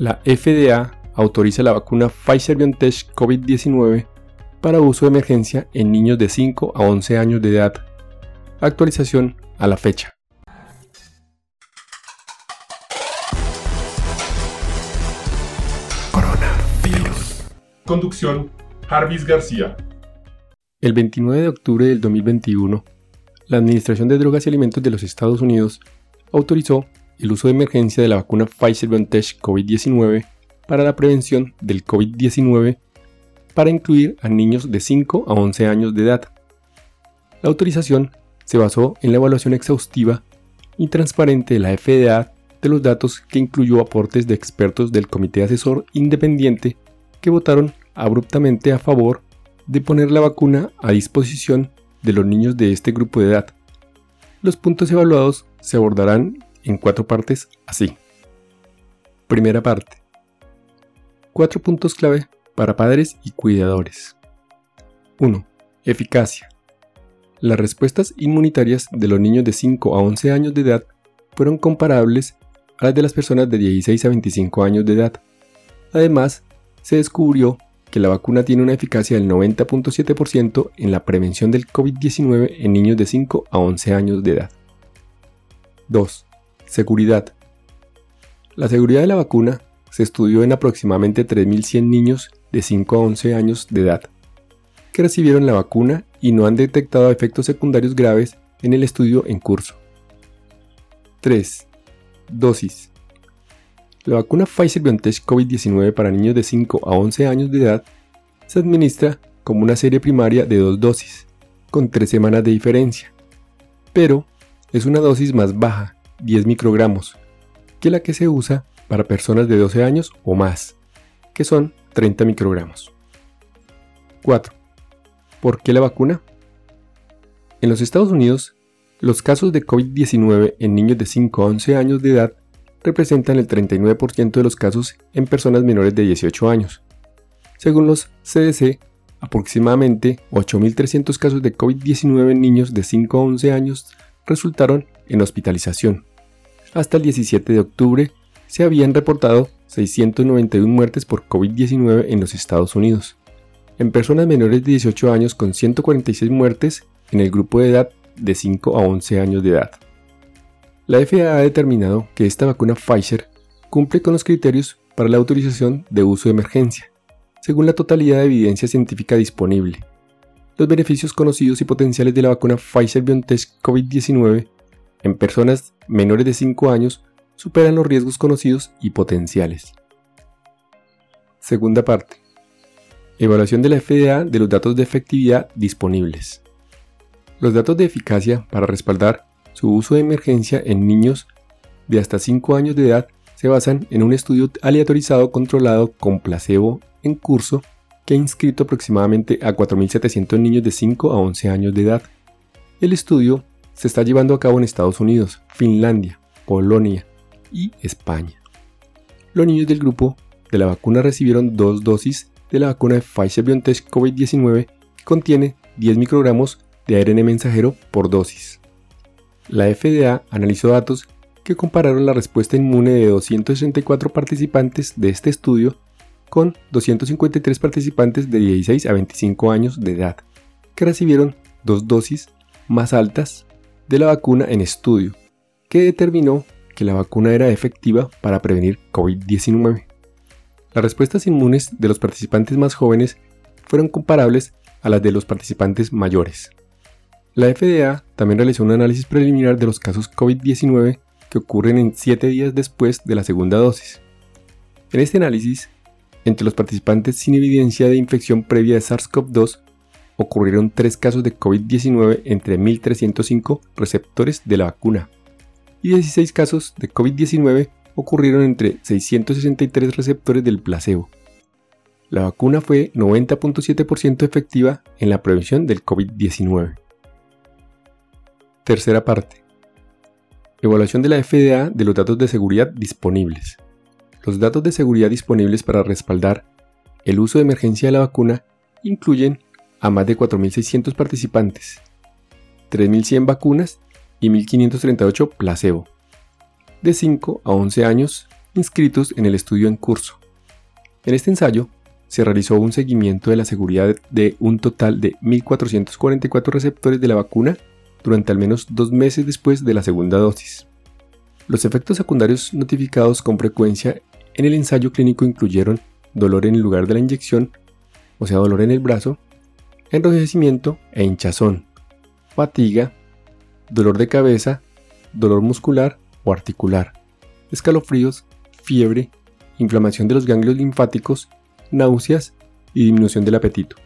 La FDA autoriza la vacuna Pfizer-BioNTech COVID-19 para uso de emergencia en niños de 5 a 11 años de edad. Actualización a la fecha. Coronavirus. Conducción, Jarvis García. El 29 de octubre del 2021, la Administración de Drogas y Alimentos de los Estados Unidos autorizó el uso de emergencia de la vacuna Pfizer-BioNTech COVID-19 para la prevención del COVID-19 para incluir a niños de 5 a 11 años de edad. La autorización se basó en la evaluación exhaustiva y transparente de la FDA de los datos que incluyó aportes de expertos del Comité Asesor Independiente que votaron abruptamente a favor de poner la vacuna a disposición de los niños de este grupo de edad. Los puntos evaluados se abordarán en cuatro partes así. Primera parte. Cuatro puntos clave para padres y cuidadores. 1. Eficacia. Las respuestas inmunitarias de los niños de 5 a 11 años de edad fueron comparables a las de las personas de 16 a 25 años de edad. Además, se descubrió que la vacuna tiene una eficacia del 90.7% en la prevención del COVID-19 en niños de 5 a 11 años de edad. 2. Seguridad. La seguridad de la vacuna se estudió en aproximadamente 3.100 niños de 5 a 11 años de edad que recibieron la vacuna y no han detectado efectos secundarios graves en el estudio en curso. 3. Dosis. La vacuna Pfizer-BioNTech COVID-19 para niños de 5 a 11 años de edad se administra como una serie primaria de dos dosis, con 3 semanas de diferencia, pero es una dosis más baja, 10 microgramos, que la que se usa para personas de 12 años o más, que son 30 microgramos. 4. ¿Por qué la vacuna? En los Estados Unidos, los casos de COVID-19 en niños de 5 a 11 años de edad representan el 39% de los casos en personas menores de 18 años. Según los CDC, aproximadamente 8.300 casos de COVID-19 en niños de 5 a 11 años resultaron en hospitalización. Hasta el 17 de octubre se habían reportado 691 muertes por COVID-19 en los Estados Unidos. En personas menores de 18 años con 146 muertes en el grupo de edad de 5 a 11 años de edad. La FDA ha determinado que esta vacuna Pfizer cumple con los criterios para la autorización de uso de emergencia, según la totalidad de evidencia científica disponible. Los beneficios conocidos y potenciales de la vacuna Pfizer-BioNTech COVID-19 en personas menores de 5 años superan los riesgos conocidos y potenciales. Segunda parte. Evaluación de la FDA de los datos de efectividad disponibles. Los datos de eficacia para respaldar su uso de emergencia en niños de hasta 5 años de edad se basan en un estudio aleatorizado controlado con placebo en curso que ha inscrito aproximadamente a 4.700 niños de 5 a 11 años de edad. El estudio se está llevando a cabo en Estados Unidos, Finlandia, Polonia y España. Los niños del grupo de la vacuna recibieron dos dosis de la vacuna de Pfizer-BioNTech COVID-19 que contiene 10 microgramos de ARN mensajero por dosis. La FDA analizó datos que compararon la respuesta inmune de 264 participantes de este estudio con 253 participantes de 16 a 25 años de edad, que recibieron dos dosis más altas de la vacuna en estudio, que determinó que la vacuna era efectiva para prevenir COVID-19. Las respuestas inmunes de los participantes más jóvenes fueron comparables a las de los participantes mayores. La FDA también realizó un análisis preliminar de los casos COVID-19 que ocurren en 7 días después de la segunda dosis. En este análisis, entre los participantes sin evidencia de infección previa de SARS-CoV-2, ocurrieron 3 casos de COVID-19 entre 1.305 receptores de la vacuna y 16 casos de COVID-19 ocurrieron entre 663 receptores del placebo. La vacuna fue 90.7% efectiva en la prevención del COVID-19. Tercera parte. Evaluación de la FDA de los datos de seguridad disponibles. Los datos de seguridad disponibles para respaldar el uso de emergencia de la vacuna incluyen a más de 4.600 participantes, 3.100 vacunas y 1.538 placebo, de 5 a 11 años inscritos en el estudio en curso. En este ensayo, se realizó un seguimiento de la seguridad de un total de 1.444 receptores de la vacuna durante al menos dos meses después de la segunda dosis. Los efectos secundarios notificados con frecuencia en el ensayo clínico incluyeron dolor en el lugar de la inyección, o sea, dolor en el brazo, enrojecimiento e hinchazón, fatiga, dolor de cabeza, dolor muscular o articular, escalofríos, fiebre, inflamación de los ganglios linfáticos, náuseas y disminución del apetito.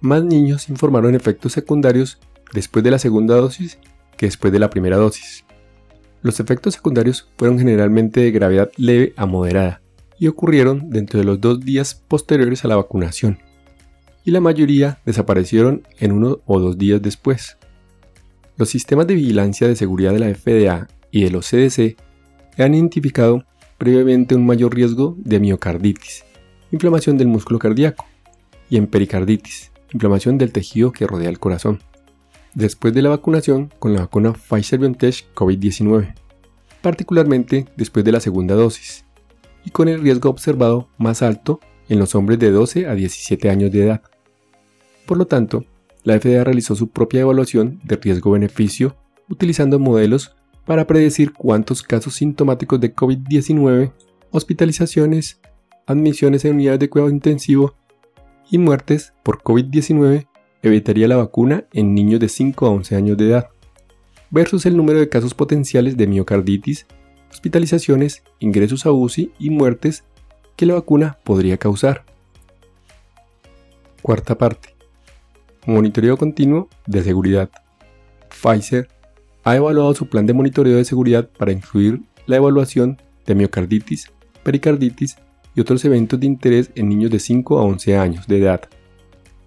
Más niños informaron efectos secundarios después de la segunda dosis que después de la primera dosis. Los efectos secundarios fueron generalmente de gravedad leve a moderada y ocurrieron dentro de los dos días posteriores a la vacunación, y la mayoría desaparecieron en uno o dos días después. Los sistemas de vigilancia de seguridad de la FDA y de los CDC han identificado previamente un mayor riesgo de miocarditis, inflamación del músculo cardíaco, y en pericarditis, inflamación del tejido que rodea el corazón después de la vacunación con la vacuna Pfizer-BioNTech COVID-19, particularmente después de la segunda dosis, y con el riesgo observado más alto en los hombres de 12 a 17 años de edad. Por lo tanto, la FDA realizó su propia evaluación de riesgo-beneficio utilizando modelos para predecir cuántos casos sintomáticos de COVID-19, hospitalizaciones, admisiones en unidades de cuidado intensivo y muertes por COVID-19 evitaría la vacuna en niños de 5 a 11 años de edad, versus el número de casos potenciales de miocarditis, hospitalizaciones, ingresos a UCI y muertes que la vacuna podría causar. Cuarta parte. Monitoreo continuo de seguridad. Pfizer ha evaluado su plan de monitoreo de seguridad para incluir la evaluación de miocarditis, pericarditis y otros eventos de interés en niños de 5 a 11 años de edad.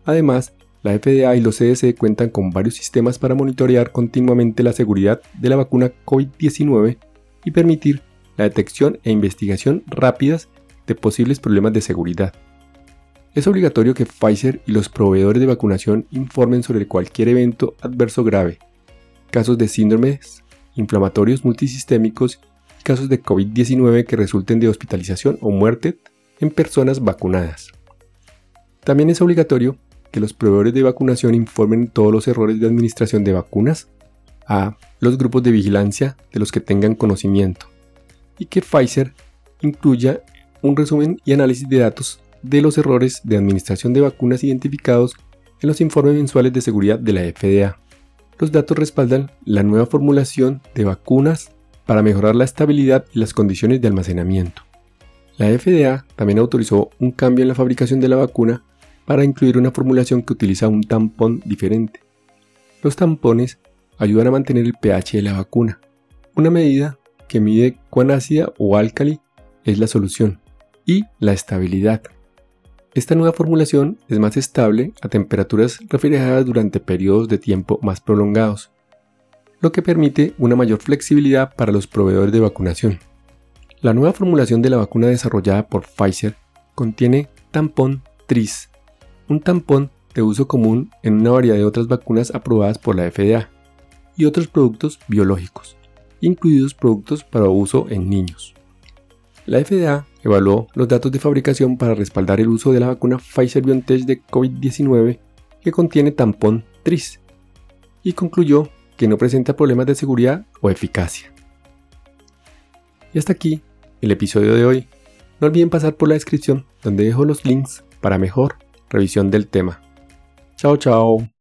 Además, la FDA y los CDC cuentan con varios sistemas para monitorear continuamente la seguridad de la vacuna COVID-19 y permitir la detección e investigación rápidas de posibles problemas de seguridad. Es obligatorio que Pfizer y los proveedores de vacunación informen sobre cualquier evento adverso grave, casos de síndromes inflamatorios multisistémicos y casos de COVID-19 que resulten de hospitalización o muerte en personas vacunadas. También es obligatorio que los proveedores de vacunación informen todos los errores de administración de vacunas a los grupos de vigilancia de los que tengan conocimiento y que Pfizer incluya un resumen y análisis de datos de los errores de administración de vacunas identificados en los informes mensuales de seguridad de la FDA. Los datos respaldan la nueva formulación de vacunas para mejorar la estabilidad y las condiciones de almacenamiento. La FDA también autorizó un cambio en la fabricación de la vacuna para incluir una formulación que utiliza un tampón diferente. Los tampones ayudan a mantener el pH de la vacuna, una medida que mide cuán ácida o álcali es la solución, y la estabilidad. Esta nueva formulación es más estable a temperaturas refrigeradas durante periodos de tiempo más prolongados, lo que permite una mayor flexibilidad para los proveedores de vacunación. La nueva formulación de la vacuna desarrollada por Pfizer contiene tampón TRIS, un tampón de uso común en una variedad de otras vacunas aprobadas por la FDA y otros productos biológicos, incluidos productos para uso en niños. La FDA evaluó los datos de fabricación para respaldar el uso de la vacuna Pfizer-BioNTech de COVID-19 que contiene tampón TRIS y concluyó que no presenta problemas de seguridad o eficacia. Y hasta aquí el episodio de hoy. No olviden pasar por la descripción donde dejo los links para mejor revisión del tema. Chao, chao.